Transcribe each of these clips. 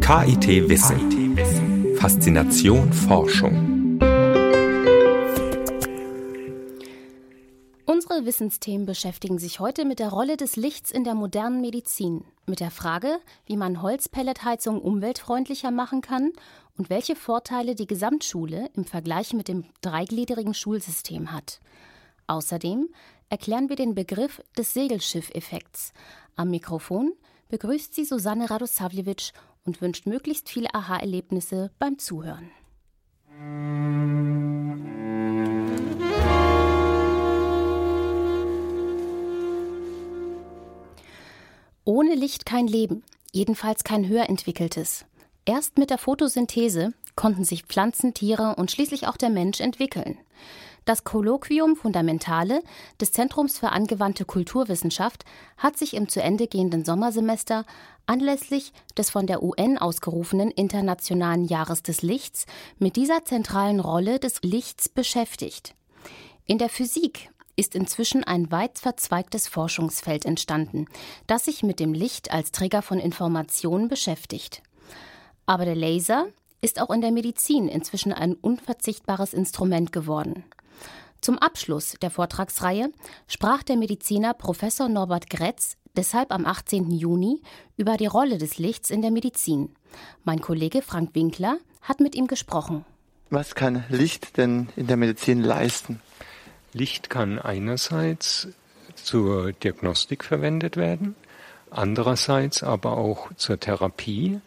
KIT Wissen. Faszination Forschung. Unsere Wissensthemen beschäftigen sich heute mit der Rolle des Lichts in der modernen Medizin, mit der Frage, wie man Holzpelletheizung umweltfreundlicher machen kann und welche Vorteile die Gesamtschule im Vergleich mit dem dreigliedrigen Schulsystem hat. Außerdem erklären wir den Begriff des Segelschiffeffekts. Am Mikrofon begrüßt sie Susanne Radosavljevic und wünscht möglichst viele Aha-Erlebnisse beim Zuhören. Ohne Licht kein Leben, jedenfalls kein höher entwickeltes. Erst mit der Photosynthese konnten sich Pflanzen, Tiere und schließlich auch der Mensch entwickeln. Das Kolloquium Fundamentale des Zentrums für angewandte Kulturwissenschaft hat sich im zu Ende gehenden Sommersemester anlässlich des von der UN ausgerufenen Internationalen Jahres des Lichts mit dieser zentralen Rolle des Lichts beschäftigt. In der Physik ist inzwischen ein weit verzweigtes Forschungsfeld entstanden, das sich mit dem Licht als Träger von Informationen beschäftigt. Aber der Laser ist auch in der Medizin inzwischen ein unverzichtbares Instrument geworden. Zum Abschluss der Vortragsreihe sprach der Mediziner Professor Norbert Gretz deshalb am 18. Juni über die Rolle des Lichts in der Medizin. Mein Kollege Frank Winkler hat mit ihm gesprochen. Was kann Licht denn in der Medizin leisten? Licht kann einerseits zur Diagnostik verwendet werden, andererseits aber auch zur Therapie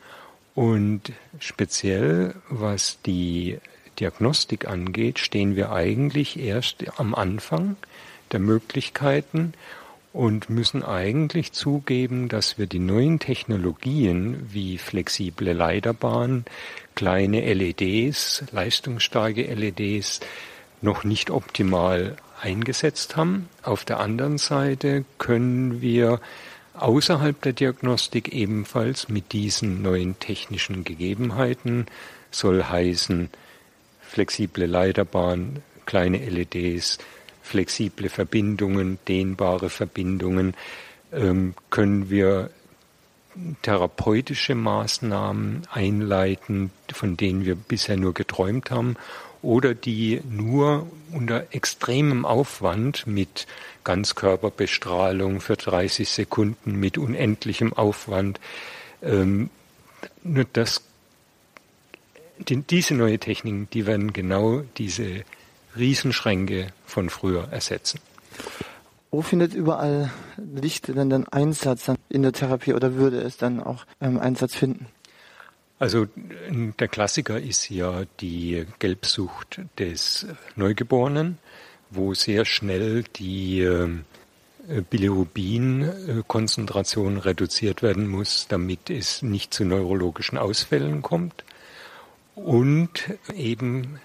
und speziell was die Diagnostik angeht, stehen wir eigentlich erst am Anfang der Möglichkeiten und müssen eigentlich zugeben, dass wir die neuen Technologien wie flexible Leiterbahnen, kleine LEDs, leistungsstarke LEDs noch nicht optimal eingesetzt haben. Auf der anderen Seite können wir außerhalb der Diagnostik ebenfalls mit diesen neuen technischen Gegebenheiten, soll heißen flexible Leiterbahn, kleine LEDs, flexible Verbindungen, dehnbare Verbindungen, ähm, können wir therapeutische Maßnahmen einleiten, von denen wir bisher nur geträumt haben oder die nur unter extremem Aufwand mit Ganzkörperbestrahlung für 30 Sekunden, mit unendlichem Aufwand, ähm, nur das die, diese neue Techniken, die werden genau diese Riesenschränke von früher ersetzen. Wo findet überall Licht denn dann Einsatz in der Therapie oder würde es dann auch ähm, Einsatz finden? Also der Klassiker ist ja die Gelbsucht des Neugeborenen, wo sehr schnell die äh, Bilirubin-Konzentration reduziert werden muss, damit es nicht zu neurologischen Ausfällen kommt. Und eben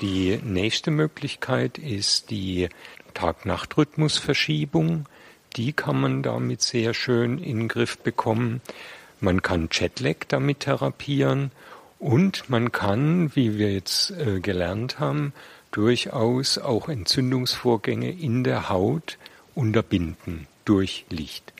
die nächste Möglichkeit ist die Tag-Nacht-Rhythmusverschiebung. Die kann man damit sehr schön in den Griff bekommen. Man kann Jetlag damit therapieren und man kann, wie wir jetzt äh, gelernt haben, durchaus auch Entzündungsvorgänge in der Haut unterbinden durch Licht.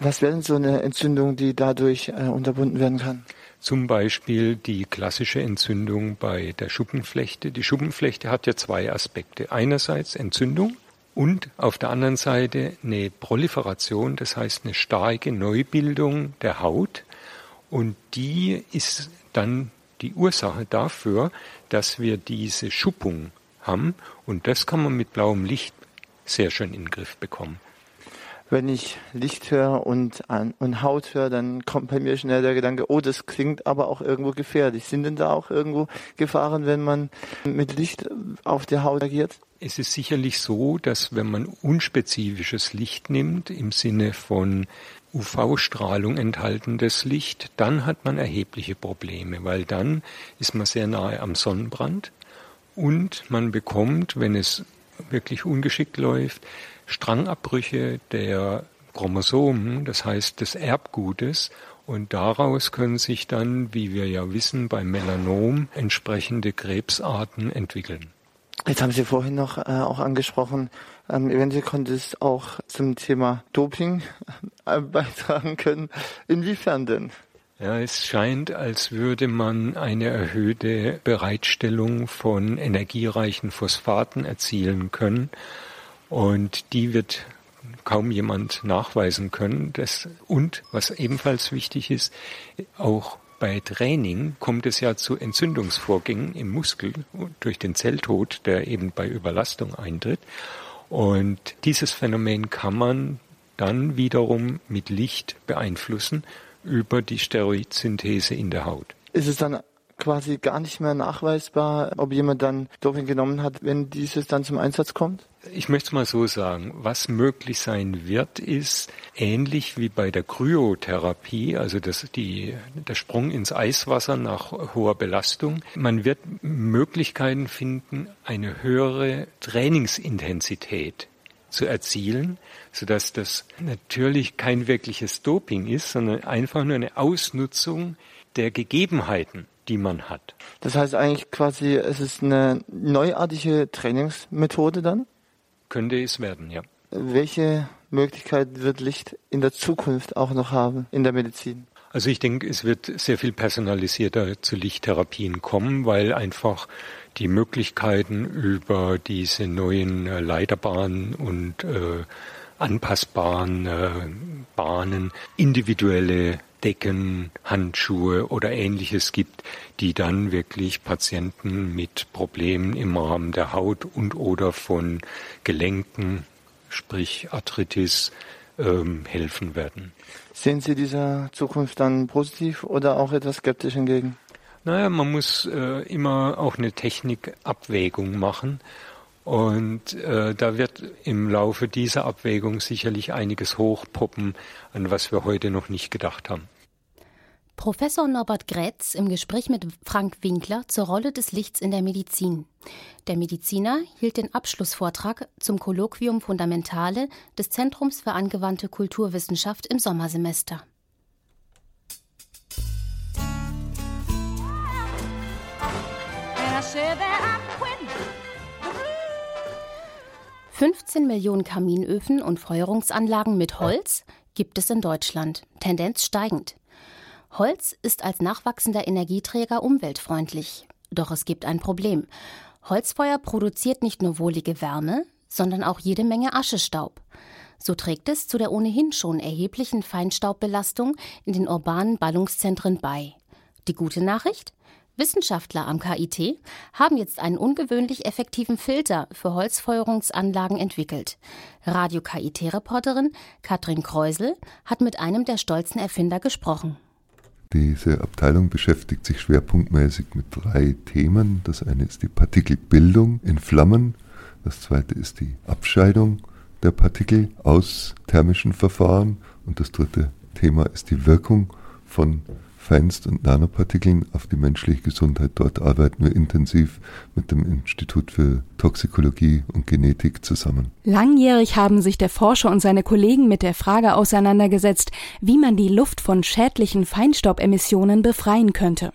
Was wäre denn so eine Entzündung, die dadurch äh, unterbunden werden kann? Zum Beispiel die klassische Entzündung bei der Schuppenflechte. Die Schuppenflechte hat ja zwei Aspekte. Einerseits Entzündung und auf der anderen Seite eine Proliferation, das heißt eine starke Neubildung der Haut. Und die ist dann die Ursache dafür, dass wir diese Schuppung haben. Und das kann man mit blauem Licht sehr schön in den Griff bekommen wenn ich Licht höre und, und Haut höre, dann kommt bei mir schnell der Gedanke, oh, das klingt aber auch irgendwo gefährlich. Sind denn da auch irgendwo Gefahren, wenn man mit Licht auf der Haut agiert? Es ist sicherlich so, dass wenn man unspezifisches Licht nimmt, im Sinne von UV-Strahlung enthaltenes Licht, dann hat man erhebliche Probleme, weil dann ist man sehr nahe am Sonnenbrand und man bekommt, wenn es wirklich ungeschickt läuft, Strangabbrüche der Chromosomen, das heißt des Erbgutes, und daraus können sich dann, wie wir ja wissen, beim Melanom entsprechende Krebsarten entwickeln. Jetzt haben Sie vorhin noch äh, auch angesprochen, ähm, eventuell konnte es auch zum Thema Doping äh, beitragen können. Inwiefern denn? Ja, es scheint, als würde man eine erhöhte Bereitstellung von energiereichen Phosphaten erzielen können. Und die wird kaum jemand nachweisen können. Das, und was ebenfalls wichtig ist, auch bei Training kommt es ja zu Entzündungsvorgängen im Muskel durch den Zelltod, der eben bei Überlastung eintritt. Und dieses Phänomen kann man dann wiederum mit Licht beeinflussen über die Steroidsynthese in der Haut. Ist es dann quasi gar nicht mehr nachweisbar, ob jemand dann Doping genommen hat, wenn dieses dann zum Einsatz kommt? Ich möchte es mal so sagen. Was möglich sein wird, ist ähnlich wie bei der Kryotherapie, also das, die, der Sprung ins Eiswasser nach hoher Belastung. Man wird Möglichkeiten finden, eine höhere Trainingsintensität zu erzielen, sodass das natürlich kein wirkliches Doping ist, sondern einfach nur eine Ausnutzung der Gegebenheiten, die man hat. Das heißt eigentlich quasi, es ist eine neuartige Trainingsmethode dann? Könnte es werden, ja. Welche Möglichkeit wird Licht in der Zukunft auch noch haben in der Medizin? Also ich denke, es wird sehr viel personalisierter zu Lichttherapien kommen, weil einfach die Möglichkeiten über diese neuen äh, Leiterbahnen und äh, anpassbaren äh, Bahnen individuelle Decken, Handschuhe oder ähnliches gibt, die dann wirklich Patienten mit Problemen im Rahmen der Haut und oder von Gelenken, sprich Arthritis, ähm, helfen werden. Sehen Sie dieser Zukunft dann positiv oder auch etwas skeptisch hingegen? Naja, man muss äh, immer auch eine Technikabwägung machen. Und äh, da wird im Laufe dieser Abwägung sicherlich einiges hochpoppen, an was wir heute noch nicht gedacht haben. Professor Norbert Grätz im Gespräch mit Frank Winkler zur Rolle des Lichts in der Medizin. Der Mediziner hielt den Abschlussvortrag zum Kolloquium Fundamentale des Zentrums für angewandte Kulturwissenschaft im Sommersemester. 15 Millionen Kaminöfen und Feuerungsanlagen mit Holz gibt es in Deutschland, Tendenz steigend. Holz ist als nachwachsender Energieträger umweltfreundlich. Doch es gibt ein Problem. Holzfeuer produziert nicht nur wohlige Wärme, sondern auch jede Menge Aschestaub. So trägt es zu der ohnehin schon erheblichen Feinstaubbelastung in den urbanen Ballungszentren bei. Die gute Nachricht? Wissenschaftler am KIT haben jetzt einen ungewöhnlich effektiven Filter für Holzfeuerungsanlagen entwickelt. Radio-KIT-Reporterin Katrin Kreusel hat mit einem der stolzen Erfinder gesprochen. Diese Abteilung beschäftigt sich schwerpunktmäßig mit drei Themen. Das eine ist die Partikelbildung in Flammen, das zweite ist die Abscheidung der Partikel aus thermischen Verfahren und das dritte Thema ist die Wirkung von Feinst- und Nanopartikeln auf die menschliche Gesundheit. Dort arbeiten wir intensiv mit dem Institut für Toxikologie und Genetik zusammen. Langjährig haben sich der Forscher und seine Kollegen mit der Frage auseinandergesetzt, wie man die Luft von schädlichen Feinstaubemissionen befreien könnte.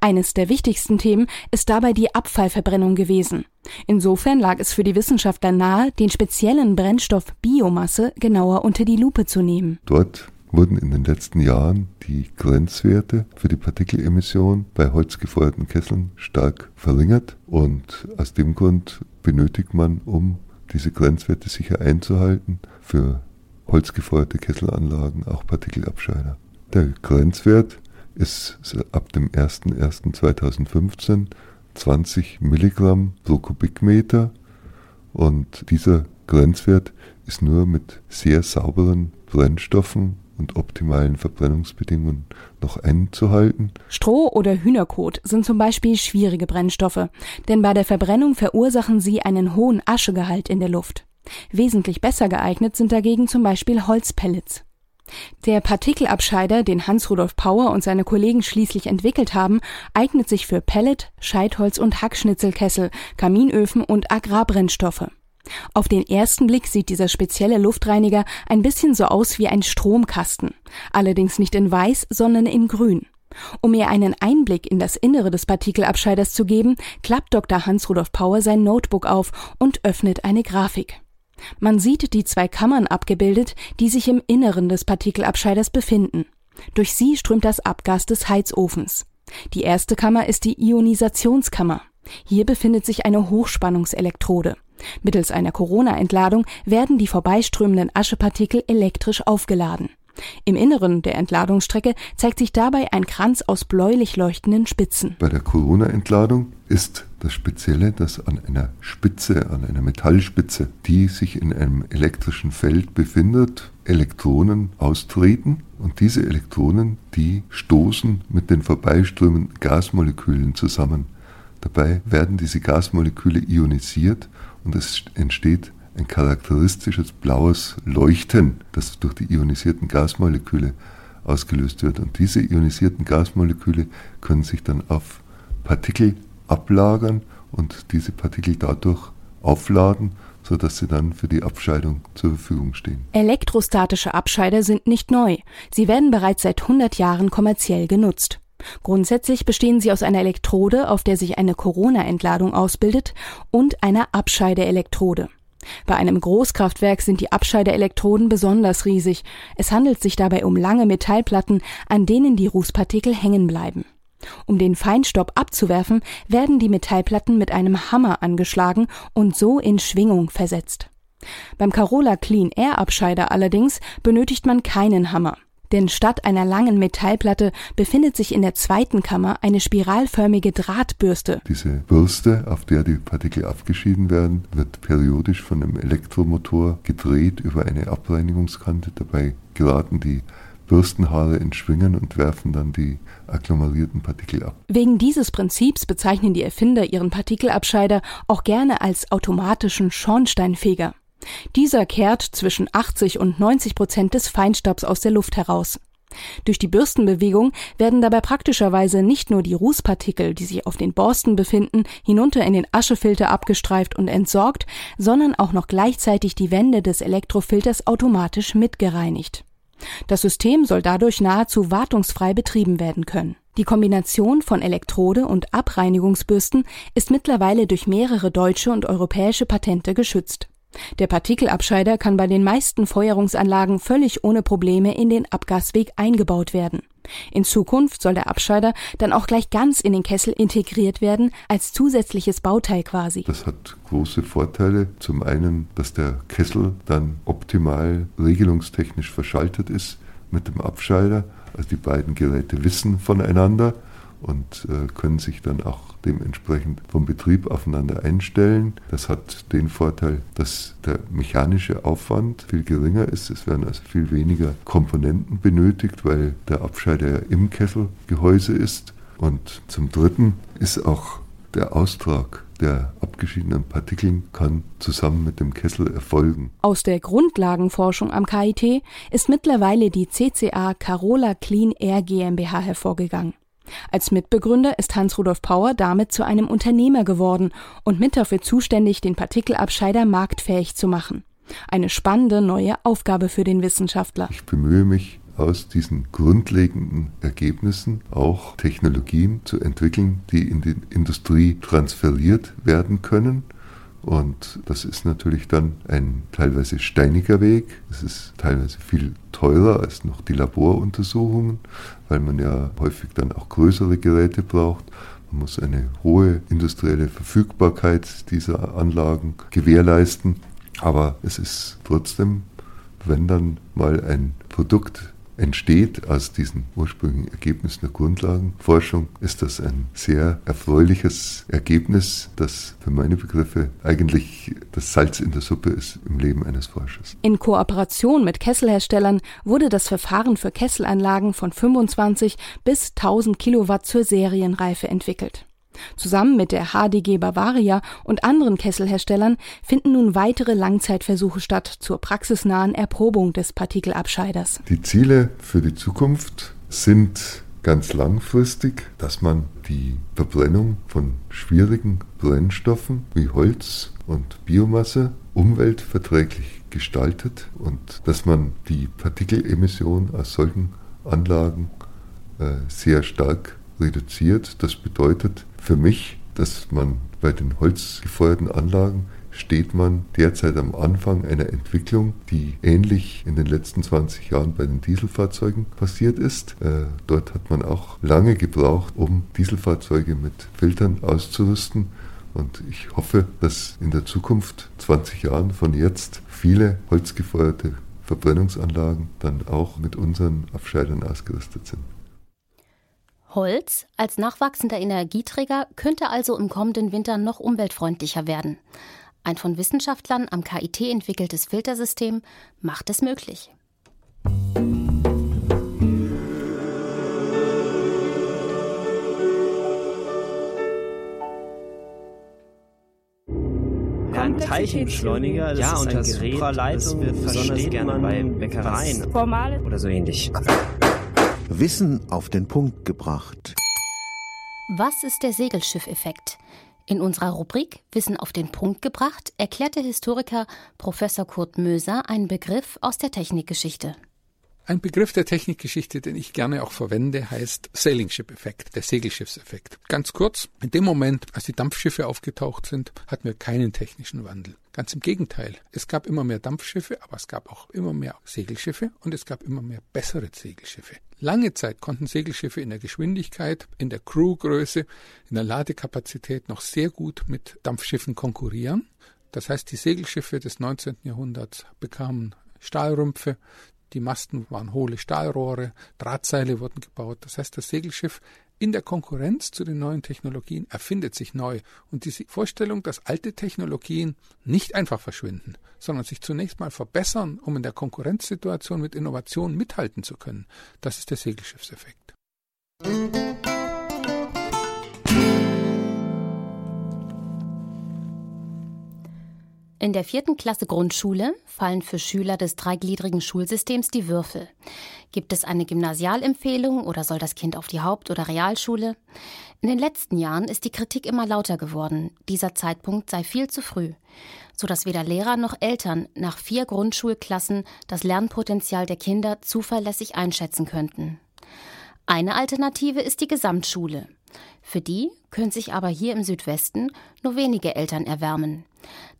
Eines der wichtigsten Themen ist dabei die Abfallverbrennung gewesen. Insofern lag es für die Wissenschaftler nahe, den speziellen Brennstoff Biomasse genauer unter die Lupe zu nehmen. Dort wurden in den letzten Jahren die Grenzwerte für die Partikelemission bei holzgefeuerten Kesseln stark verringert und aus dem Grund benötigt man, um diese Grenzwerte sicher einzuhalten, für holzgefeuerte Kesselanlagen auch Partikelabscheider. Der Grenzwert ist ab dem 01.01.2015 20 Milligramm pro Kubikmeter und dieser Grenzwert ist nur mit sehr sauberen Brennstoffen und optimalen Verbrennungsbedingungen noch einzuhalten. Stroh oder Hühnerkot sind zum Beispiel schwierige Brennstoffe, denn bei der Verbrennung verursachen sie einen hohen Aschegehalt in der Luft. Wesentlich besser geeignet sind dagegen zum Beispiel Holzpellets. Der Partikelabscheider, den Hans-Rudolf Pauer und seine Kollegen schließlich entwickelt haben, eignet sich für Pellet, Scheitholz und Hackschnitzelkessel, Kaminöfen und Agrarbrennstoffe. Auf den ersten Blick sieht dieser spezielle Luftreiniger ein bisschen so aus wie ein Stromkasten, allerdings nicht in weiß, sondern in grün. Um mir einen Einblick in das Innere des Partikelabscheiders zu geben, klappt Dr. Hans-Rudolf Pauer sein Notebook auf und öffnet eine Grafik. Man sieht die zwei Kammern abgebildet, die sich im Inneren des Partikelabscheiders befinden. Durch sie strömt das Abgas des Heizofens. Die erste Kammer ist die Ionisationskammer. Hier befindet sich eine Hochspannungselektrode. Mittels einer Corona-Entladung werden die vorbeiströmenden Aschepartikel elektrisch aufgeladen. Im Inneren der Entladungsstrecke zeigt sich dabei ein Kranz aus bläulich leuchtenden Spitzen. Bei der Corona-Entladung ist das Spezielle, dass an einer Spitze, an einer Metallspitze, die sich in einem elektrischen Feld befindet, Elektronen austreten und diese Elektronen, die stoßen mit den vorbeiströmenden Gasmolekülen zusammen. Dabei werden diese Gasmoleküle ionisiert und es entsteht ein charakteristisches blaues Leuchten, das durch die ionisierten Gasmoleküle ausgelöst wird. Und diese ionisierten Gasmoleküle können sich dann auf Partikel ablagern und diese Partikel dadurch aufladen, sodass sie dann für die Abscheidung zur Verfügung stehen. Elektrostatische Abscheider sind nicht neu. Sie werden bereits seit 100 Jahren kommerziell genutzt. Grundsätzlich bestehen sie aus einer Elektrode, auf der sich eine Corona-Entladung ausbildet, und einer Abscheideelektrode. Bei einem Großkraftwerk sind die Abscheideelektroden besonders riesig. Es handelt sich dabei um lange Metallplatten, an denen die Rußpartikel hängen bleiben. Um den Feinstaub abzuwerfen, werden die Metallplatten mit einem Hammer angeschlagen und so in Schwingung versetzt. Beim Carola Clean Air Abscheider allerdings benötigt man keinen Hammer. Denn statt einer langen Metallplatte befindet sich in der zweiten Kammer eine spiralförmige Drahtbürste. Diese Bürste, auf der die Partikel abgeschieden werden, wird periodisch von einem Elektromotor gedreht über eine Abreinigungskante. Dabei geraten die Bürstenhaare in Schwingen und werfen dann die agglomerierten Partikel ab. Wegen dieses Prinzips bezeichnen die Erfinder ihren Partikelabscheider auch gerne als automatischen Schornsteinfeger. Dieser kehrt zwischen 80 und 90 Prozent des Feinstaubs aus der Luft heraus. Durch die Bürstenbewegung werden dabei praktischerweise nicht nur die Rußpartikel, die sich auf den Borsten befinden, hinunter in den Aschefilter abgestreift und entsorgt, sondern auch noch gleichzeitig die Wände des Elektrofilters automatisch mitgereinigt. Das System soll dadurch nahezu wartungsfrei betrieben werden können. Die Kombination von Elektrode und Abreinigungsbürsten ist mittlerweile durch mehrere deutsche und europäische Patente geschützt. Der Partikelabscheider kann bei den meisten Feuerungsanlagen völlig ohne Probleme in den Abgasweg eingebaut werden. In Zukunft soll der Abscheider dann auch gleich ganz in den Kessel integriert werden, als zusätzliches Bauteil quasi. Das hat große Vorteile. Zum einen, dass der Kessel dann optimal regelungstechnisch verschaltet ist mit dem Abscheider. Also die beiden Geräte wissen voneinander und äh, können sich dann auch dementsprechend vom Betrieb aufeinander einstellen. Das hat den Vorteil, dass der mechanische Aufwand viel geringer ist. Es werden also viel weniger Komponenten benötigt, weil der Abscheider ja im Kesselgehäuse ist. Und zum Dritten ist auch der Austrag der abgeschiedenen Partikeln kann zusammen mit dem Kessel erfolgen. Aus der Grundlagenforschung am KIT ist mittlerweile die CCA Carola Clean Air GmbH hervorgegangen. Als Mitbegründer ist Hans-Rudolf Pauer damit zu einem Unternehmer geworden und mit dafür zuständig, den Partikelabscheider marktfähig zu machen. Eine spannende neue Aufgabe für den Wissenschaftler. Ich bemühe mich, aus diesen grundlegenden Ergebnissen auch Technologien zu entwickeln, die in die Industrie transferiert werden können und das ist natürlich dann ein teilweise steiniger Weg. Es ist teilweise viel teurer als noch die Laboruntersuchungen, weil man ja häufig dann auch größere Geräte braucht. Man muss eine hohe industrielle Verfügbarkeit dieser Anlagen gewährleisten. Aber es ist trotzdem, wenn dann mal ein Produkt entsteht aus diesen ursprünglichen Ergebnissen der Grundlagenforschung, ist das ein sehr erfreuliches Ergebnis, das für meine Begriffe eigentlich das Salz in der Suppe ist im Leben eines Forschers. In Kooperation mit Kesselherstellern wurde das Verfahren für Kesselanlagen von 25 bis 1000 Kilowatt zur Serienreife entwickelt. Zusammen mit der HDG Bavaria und anderen Kesselherstellern finden nun weitere Langzeitversuche statt zur praxisnahen Erprobung des Partikelabscheiders. Die Ziele für die Zukunft sind ganz langfristig, dass man die Verbrennung von schwierigen Brennstoffen wie Holz und Biomasse umweltverträglich gestaltet und dass man die Partikelemission aus solchen Anlagen äh, sehr stark reduziert. Das bedeutet für mich, dass man bei den holzgefeuerten Anlagen steht man derzeit am Anfang einer Entwicklung, die ähnlich in den letzten 20 Jahren bei den Dieselfahrzeugen passiert ist. Äh, dort hat man auch lange gebraucht, um Dieselfahrzeuge mit Filtern auszurüsten. Und ich hoffe, dass in der Zukunft, 20 Jahren von jetzt, viele holzgefeuerte Verbrennungsanlagen dann auch mit unseren Abscheidern ausgerüstet sind. Holz als nachwachsender Energieträger könnte also im kommenden Winter noch umweltfreundlicher werden. Ein von Wissenschaftlern am KIT entwickeltes Filtersystem macht es möglich. ein Teilchenbeschleuniger, das ja, ist ein Gerät, Supraleitung, das wird besonders gerne bei Bäckereien oder so ähnlich. Wissen auf den Punkt gebracht. Was ist der Segelschiffeffekt? In unserer Rubrik Wissen auf den Punkt gebracht erklärt der Historiker Professor Kurt Möser einen Begriff aus der Technikgeschichte. Ein Begriff der Technikgeschichte, den ich gerne auch verwende, heißt Sailing Ship Effekt, der Segelschiffseffekt. Ganz kurz, in dem Moment, als die Dampfschiffe aufgetaucht sind, hatten wir keinen technischen Wandel. Ganz im Gegenteil. Es gab immer mehr Dampfschiffe, aber es gab auch immer mehr Segelschiffe und es gab immer mehr bessere Segelschiffe. Lange Zeit konnten Segelschiffe in der Geschwindigkeit, in der Crewgröße, in der Ladekapazität noch sehr gut mit Dampfschiffen konkurrieren. Das heißt, die Segelschiffe des 19. Jahrhunderts bekamen Stahlrümpfe, die Masten waren hohle Stahlrohre, Drahtseile wurden gebaut. Das heißt, das Segelschiff in der Konkurrenz zu den neuen Technologien erfindet sich neu. Und diese Vorstellung, dass alte Technologien nicht einfach verschwinden, sondern sich zunächst mal verbessern, um in der Konkurrenzsituation mit Innovationen mithalten zu können, das ist der Segelschiffseffekt. In der vierten Klasse Grundschule fallen für Schüler des dreigliedrigen Schulsystems die Würfel. Gibt es eine Gymnasialempfehlung oder soll das Kind auf die Haupt- oder Realschule? In den letzten Jahren ist die Kritik immer lauter geworden. Dieser Zeitpunkt sei viel zu früh, sodass weder Lehrer noch Eltern nach vier Grundschulklassen das Lernpotenzial der Kinder zuverlässig einschätzen könnten. Eine Alternative ist die Gesamtschule. Für die können sich aber hier im Südwesten nur wenige Eltern erwärmen.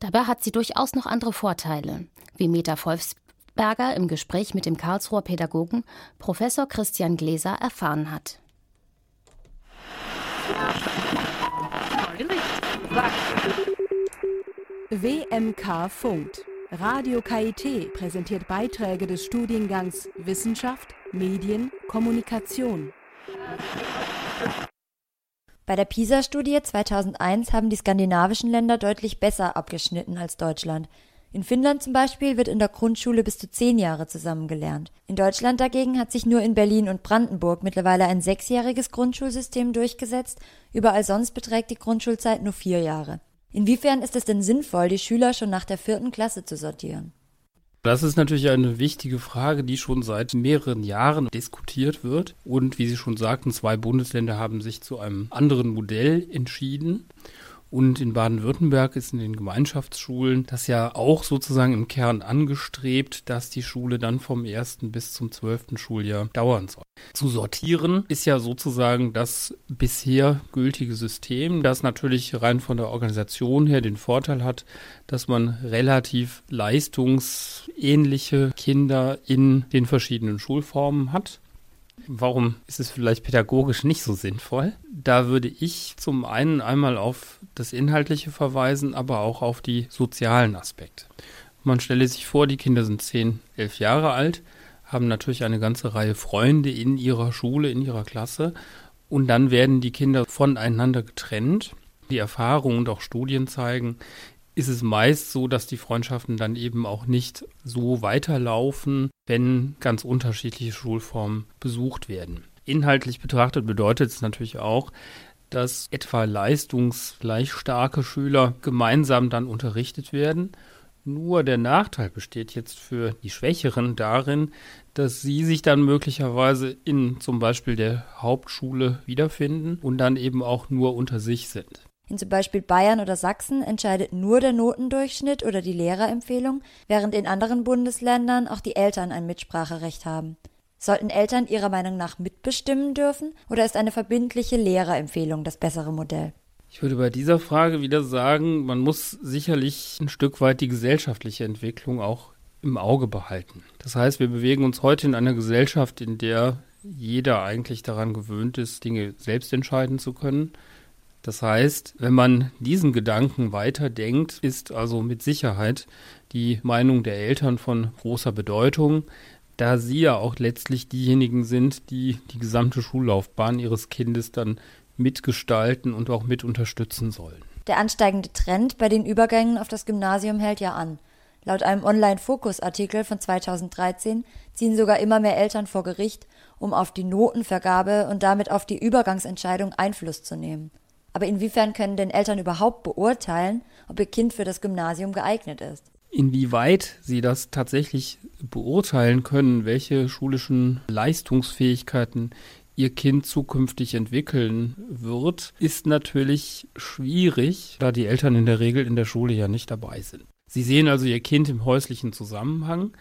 Dabei hat sie durchaus noch andere Vorteile, wie Meta Wolfsberger im Gespräch mit dem Karlsruher Pädagogen Professor Christian Gläser erfahren hat. WMK funkt. Radio KIT präsentiert Beiträge des Studiengangs Wissenschaft, Medien, Kommunikation. Bei der PISA-Studie 2001 haben die skandinavischen Länder deutlich besser abgeschnitten als Deutschland. In Finnland zum Beispiel wird in der Grundschule bis zu zehn Jahre zusammengelernt. In Deutschland dagegen hat sich nur in Berlin und Brandenburg mittlerweile ein sechsjähriges Grundschulsystem durchgesetzt. Überall sonst beträgt die Grundschulzeit nur vier Jahre. Inwiefern ist es denn sinnvoll, die Schüler schon nach der vierten Klasse zu sortieren? Das ist natürlich eine wichtige Frage, die schon seit mehreren Jahren diskutiert wird. Und wie Sie schon sagten, zwei Bundesländer haben sich zu einem anderen Modell entschieden. Und in Baden-Württemberg ist in den Gemeinschaftsschulen das ja auch sozusagen im Kern angestrebt, dass die Schule dann vom ersten bis zum zwölften Schuljahr dauern soll. Zu sortieren ist ja sozusagen das bisher gültige System, das natürlich rein von der Organisation her den Vorteil hat, dass man relativ leistungsähnliche Kinder in den verschiedenen Schulformen hat. Warum ist es vielleicht pädagogisch nicht so sinnvoll? Da würde ich zum einen einmal auf das Inhaltliche verweisen, aber auch auf die sozialen Aspekte. Man stelle sich vor, die Kinder sind 10, 11 Jahre alt, haben natürlich eine ganze Reihe Freunde in ihrer Schule, in ihrer Klasse und dann werden die Kinder voneinander getrennt. Die Erfahrungen und auch Studien zeigen, ist es meist so, dass die Freundschaften dann eben auch nicht so weiterlaufen, wenn ganz unterschiedliche Schulformen besucht werden. Inhaltlich betrachtet bedeutet es natürlich auch, dass etwa leistungsgleich starke Schüler gemeinsam dann unterrichtet werden. Nur der Nachteil besteht jetzt für die Schwächeren darin, dass sie sich dann möglicherweise in zum Beispiel der Hauptschule wiederfinden und dann eben auch nur unter sich sind. In zum Beispiel Bayern oder Sachsen entscheidet nur der Notendurchschnitt oder die Lehrerempfehlung, während in anderen Bundesländern auch die Eltern ein Mitspracherecht haben. Sollten Eltern ihrer Meinung nach mitbestimmen dürfen oder ist eine verbindliche Lehrerempfehlung das bessere Modell? Ich würde bei dieser Frage wieder sagen, man muss sicherlich ein Stück weit die gesellschaftliche Entwicklung auch im Auge behalten. Das heißt, wir bewegen uns heute in einer Gesellschaft, in der jeder eigentlich daran gewöhnt ist, Dinge selbst entscheiden zu können. Das heißt, wenn man diesen Gedanken weiterdenkt, ist also mit Sicherheit die Meinung der Eltern von großer Bedeutung, da sie ja auch letztlich diejenigen sind, die die gesamte Schullaufbahn ihres Kindes dann mitgestalten und auch mit unterstützen sollen. Der ansteigende Trend bei den Übergängen auf das Gymnasium hält ja an. Laut einem Online-Fokus-Artikel von 2013 ziehen sogar immer mehr Eltern vor Gericht, um auf die Notenvergabe und damit auf die Übergangsentscheidung Einfluss zu nehmen. Aber inwiefern können denn Eltern überhaupt beurteilen, ob ihr Kind für das Gymnasium geeignet ist? Inwieweit sie das tatsächlich beurteilen können, welche schulischen Leistungsfähigkeiten ihr Kind zukünftig entwickeln wird, ist natürlich schwierig, da die Eltern in der Regel in der Schule ja nicht dabei sind. Sie sehen also ihr Kind im häuslichen Zusammenhang,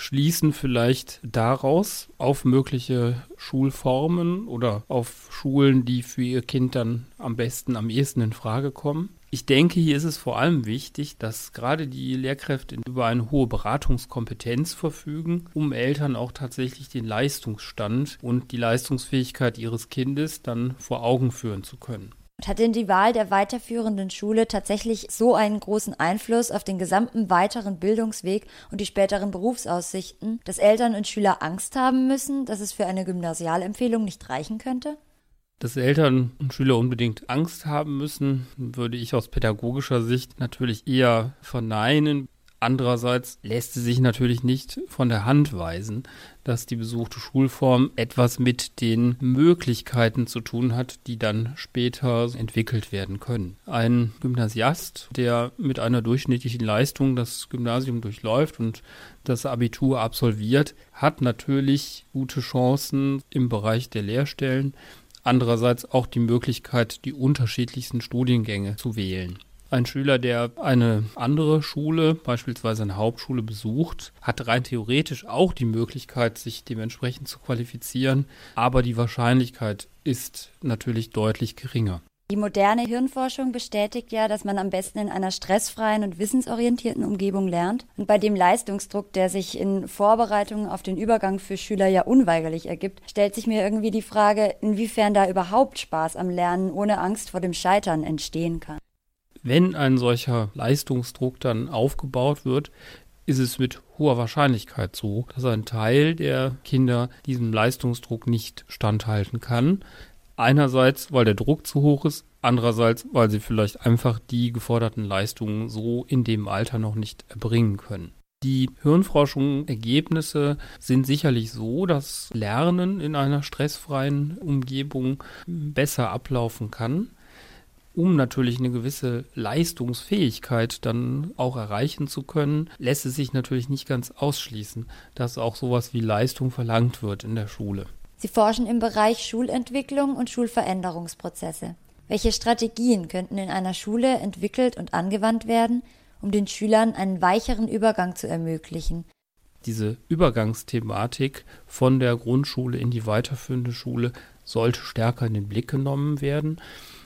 schließen vielleicht daraus auf mögliche Schulformen oder auf Schulen, die für ihr Kind dann am besten, am ehesten in Frage kommen. Ich denke, hier ist es vor allem wichtig, dass gerade die Lehrkräfte über eine hohe Beratungskompetenz verfügen, um Eltern auch tatsächlich den Leistungsstand und die Leistungsfähigkeit ihres Kindes dann vor Augen führen zu können. Hat denn die Wahl der weiterführenden Schule tatsächlich so einen großen Einfluss auf den gesamten weiteren Bildungsweg und die späteren Berufsaussichten, dass Eltern und Schüler Angst haben müssen, dass es für eine Gymnasialempfehlung nicht reichen könnte? Dass Eltern und Schüler unbedingt Angst haben müssen, würde ich aus pädagogischer Sicht natürlich eher verneinen. Andererseits lässt es sich natürlich nicht von der Hand weisen, dass die besuchte Schulform etwas mit den Möglichkeiten zu tun hat, die dann später entwickelt werden können. Ein Gymnasiast, der mit einer durchschnittlichen Leistung das Gymnasium durchläuft und das Abitur absolviert, hat natürlich gute Chancen im Bereich der Lehrstellen, andererseits auch die Möglichkeit, die unterschiedlichsten Studiengänge zu wählen. Ein Schüler, der eine andere Schule, beispielsweise eine Hauptschule besucht, hat rein theoretisch auch die Möglichkeit, sich dementsprechend zu qualifizieren, aber die Wahrscheinlichkeit ist natürlich deutlich geringer. Die moderne Hirnforschung bestätigt ja, dass man am besten in einer stressfreien und wissensorientierten Umgebung lernt. Und bei dem Leistungsdruck, der sich in Vorbereitungen auf den Übergang für Schüler ja unweigerlich ergibt, stellt sich mir irgendwie die Frage, inwiefern da überhaupt Spaß am Lernen ohne Angst vor dem Scheitern entstehen kann. Wenn ein solcher Leistungsdruck dann aufgebaut wird, ist es mit hoher Wahrscheinlichkeit so, dass ein Teil der Kinder diesem Leistungsdruck nicht standhalten kann. Einerseits, weil der Druck zu hoch ist, andererseits, weil sie vielleicht einfach die geforderten Leistungen so in dem Alter noch nicht erbringen können. Die Hirnforschung-Ergebnisse sind sicherlich so, dass Lernen in einer stressfreien Umgebung besser ablaufen kann um natürlich eine gewisse Leistungsfähigkeit dann auch erreichen zu können, lässt es sich natürlich nicht ganz ausschließen, dass auch sowas wie Leistung verlangt wird in der Schule. Sie forschen im Bereich Schulentwicklung und Schulveränderungsprozesse. Welche Strategien könnten in einer Schule entwickelt und angewandt werden, um den Schülern einen weicheren Übergang zu ermöglichen? Diese Übergangsthematik von der Grundschule in die weiterführende Schule sollte stärker in den Blick genommen werden.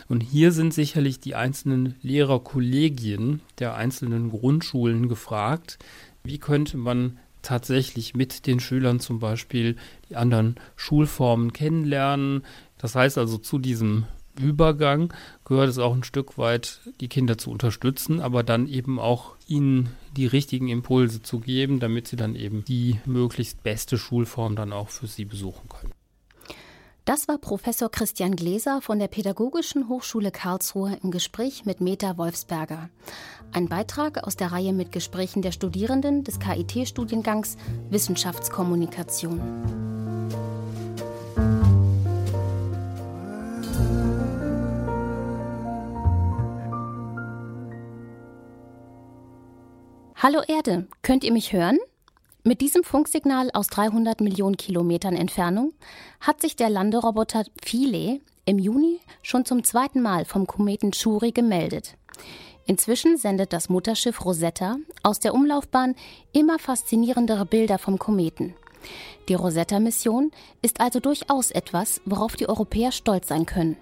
Und hier sind sicherlich die einzelnen Lehrerkollegien der einzelnen Grundschulen gefragt. Wie könnte man tatsächlich mit den Schülern zum Beispiel die anderen Schulformen kennenlernen? Das heißt also zu diesem Übergang gehört es auch ein Stück weit, die Kinder zu unterstützen, aber dann eben auch ihnen die richtigen Impulse zu geben, damit sie dann eben die möglichst beste Schulform dann auch für sie besuchen können. Das war Professor Christian Gläser von der Pädagogischen Hochschule Karlsruhe im Gespräch mit Meta Wolfsberger. Ein Beitrag aus der Reihe mit Gesprächen der Studierenden des KIT-Studiengangs Wissenschaftskommunikation. Hallo Erde, könnt ihr mich hören? Mit diesem Funksignal aus 300 Millionen Kilometern Entfernung hat sich der Landeroboter Philae im Juni schon zum zweiten Mal vom Kometen Churi gemeldet. Inzwischen sendet das Mutterschiff Rosetta aus der Umlaufbahn immer faszinierendere Bilder vom Kometen. Die Rosetta-Mission ist also durchaus etwas, worauf die Europäer stolz sein können.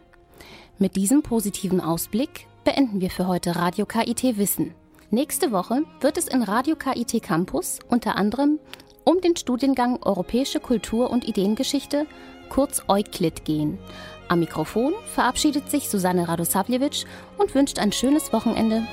Mit diesem positiven Ausblick beenden wir für heute Radio KIT Wissen. Nächste Woche wird es in Radio KIT Campus unter anderem um den Studiengang Europäische Kultur und Ideengeschichte, kurz Euklid, gehen. Am Mikrofon verabschiedet sich Susanne Radosavljevic und wünscht ein schönes Wochenende.